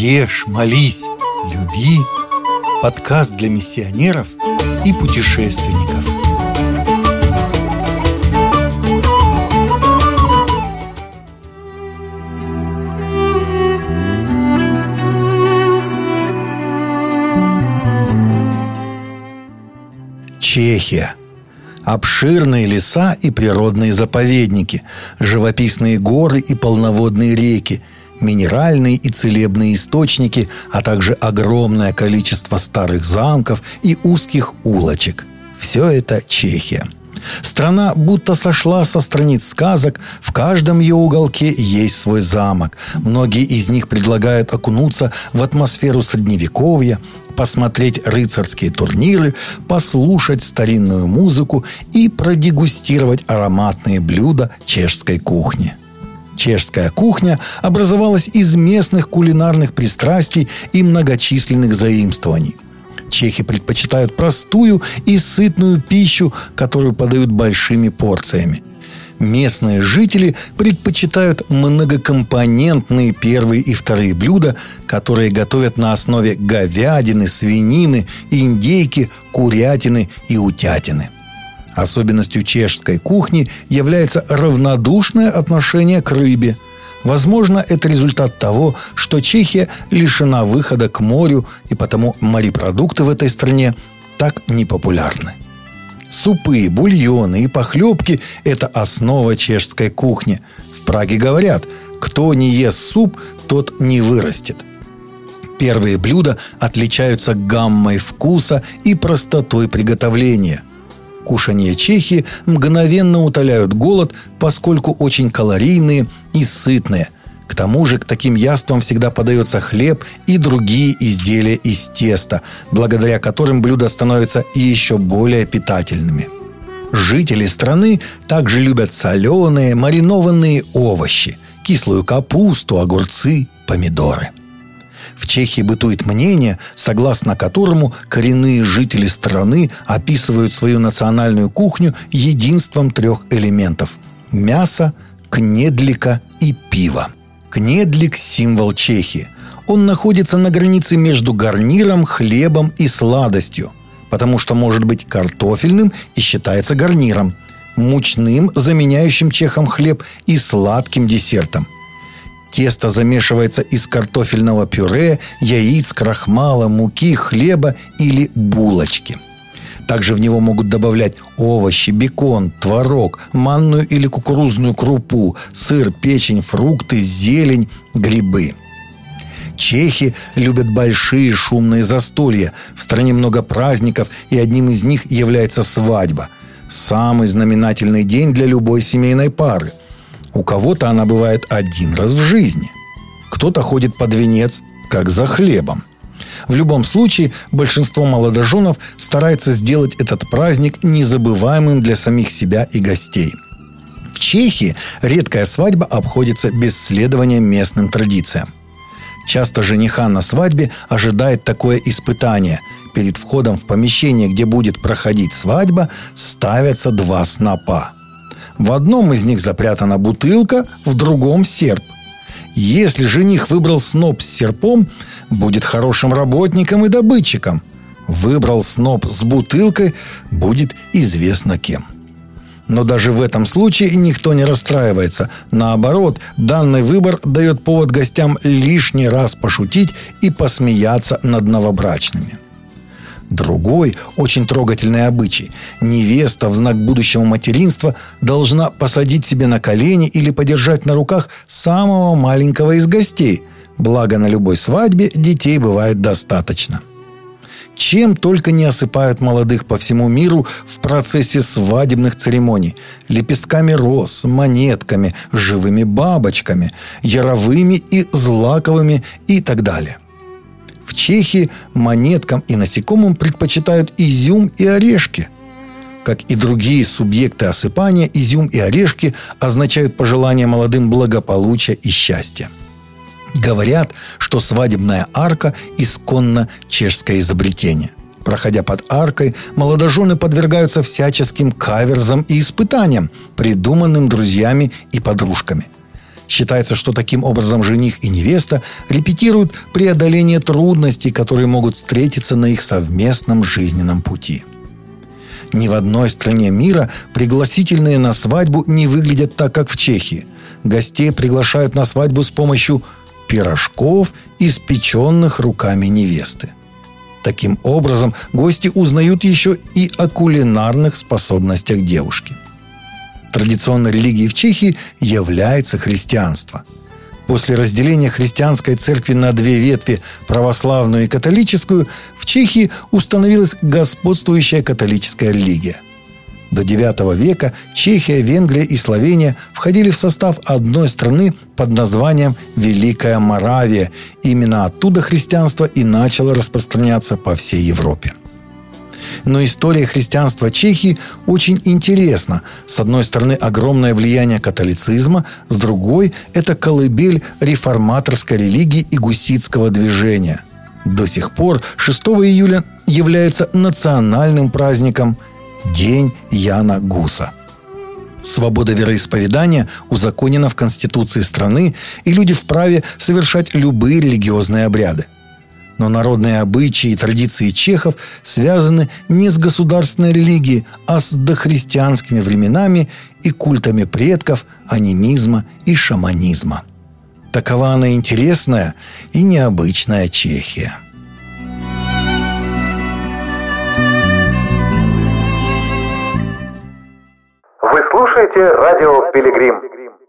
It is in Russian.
Ешь, молись, люби. Подкаст для миссионеров и путешественников. Чехия – обширные леса и природные заповедники, живописные горы и полноводные реки, минеральные и целебные источники, а также огромное количество старых замков и узких улочек. Все это Чехия. Страна будто сошла со страниц сказок, в каждом ее уголке есть свой замок. Многие из них предлагают окунуться в атмосферу средневековья, посмотреть рыцарские турниры, послушать старинную музыку и продегустировать ароматные блюда чешской кухни. Чешская кухня образовалась из местных кулинарных пристрастий и многочисленных заимствований. Чехи предпочитают простую и сытную пищу, которую подают большими порциями местные жители предпочитают многокомпонентные первые и вторые блюда, которые готовят на основе говядины, свинины, индейки, курятины и утятины. Особенностью чешской кухни является равнодушное отношение к рыбе. Возможно, это результат того, что Чехия лишена выхода к морю, и потому морепродукты в этой стране так непопулярны. Супы, бульоны и похлебки – это основа чешской кухни. В Праге говорят, кто не ест суп, тот не вырастет. Первые блюда отличаются гаммой вкуса и простотой приготовления. Кушания чехи мгновенно утоляют голод, поскольку очень калорийные и сытные – к тому же к таким яствам всегда подается хлеб и другие изделия из теста, благодаря которым блюда становятся еще более питательными. Жители страны также любят соленые, маринованные овощи, кислую капусту, огурцы, помидоры. В Чехии бытует мнение, согласно которому коренные жители страны описывают свою национальную кухню единством трех элементов – мяса, кнедлика и пива. Кнедлик – символ Чехии. Он находится на границе между гарниром, хлебом и сладостью, потому что может быть картофельным и считается гарниром, мучным, заменяющим чехом хлеб, и сладким десертом. Тесто замешивается из картофельного пюре, яиц, крахмала, муки, хлеба или булочки – также в него могут добавлять овощи, бекон, творог, манную или кукурузную крупу, сыр, печень, фрукты, зелень, грибы. Чехи любят большие шумные застолья. В стране много праздников, и одним из них является свадьба. Самый знаменательный день для любой семейной пары. У кого-то она бывает один раз в жизни. Кто-то ходит под венец, как за хлебом. В любом случае, большинство молодоженов старается сделать этот праздник незабываемым для самих себя и гостей. В Чехии редкая свадьба обходится без следования местным традициям. Часто жениха на свадьбе ожидает такое испытание. Перед входом в помещение, где будет проходить свадьба, ставятся два снопа. В одном из них запрятана бутылка, в другом серп. Если жених выбрал сноп с серпом, будет хорошим работником и добытчиком. Выбрал сноп с бутылкой, будет известно кем. Но даже в этом случае никто не расстраивается. Наоборот, данный выбор дает повод гостям лишний раз пошутить и посмеяться над новобрачными. Другой, очень трогательный обычай. Невеста в знак будущего материнства должна посадить себе на колени или подержать на руках самого маленького из гостей – Благо на любой свадьбе детей бывает достаточно. Чем только не осыпают молодых по всему миру в процессе свадебных церемоний. Лепестками роз, монетками, живыми бабочками, яровыми и злаковыми и так далее. В Чехии монеткам и насекомым предпочитают изюм и орешки – как и другие субъекты осыпания, изюм и орешки означают пожелание молодым благополучия и счастья. Говорят, что свадебная арка – исконно чешское изобретение. Проходя под аркой, молодожены подвергаются всяческим каверзам и испытаниям, придуманным друзьями и подружками. Считается, что таким образом жених и невеста репетируют преодоление трудностей, которые могут встретиться на их совместном жизненном пути. Ни в одной стране мира пригласительные на свадьбу не выглядят так, как в Чехии. Гостей приглашают на свадьбу с помощью пирожков, испеченных руками невесты. Таким образом, гости узнают еще и о кулинарных способностях девушки. Традиционной религией в Чехии является христианство. После разделения христианской церкви на две ветви, православную и католическую, в Чехии установилась господствующая католическая религия – до IX века Чехия, Венгрия и Словения входили в состав одной страны под названием Великая Моравия. Именно оттуда христианство и начало распространяться по всей Европе. Но история христианства Чехии очень интересна. С одной стороны, огромное влияние католицизма, с другой – это колыбель реформаторской религии и гуситского движения. До сих пор 6 июля является национальным праздником – День Яна Гуса. Свобода вероисповедания узаконена в Конституции страны, и люди вправе совершать любые религиозные обряды. Но народные обычаи и традиции чехов связаны не с государственной религией, а с дохристианскими временами и культами предков, анимизма и шаманизма. Такова она интересная и необычная Чехия – слушаете радио «Пилигрим».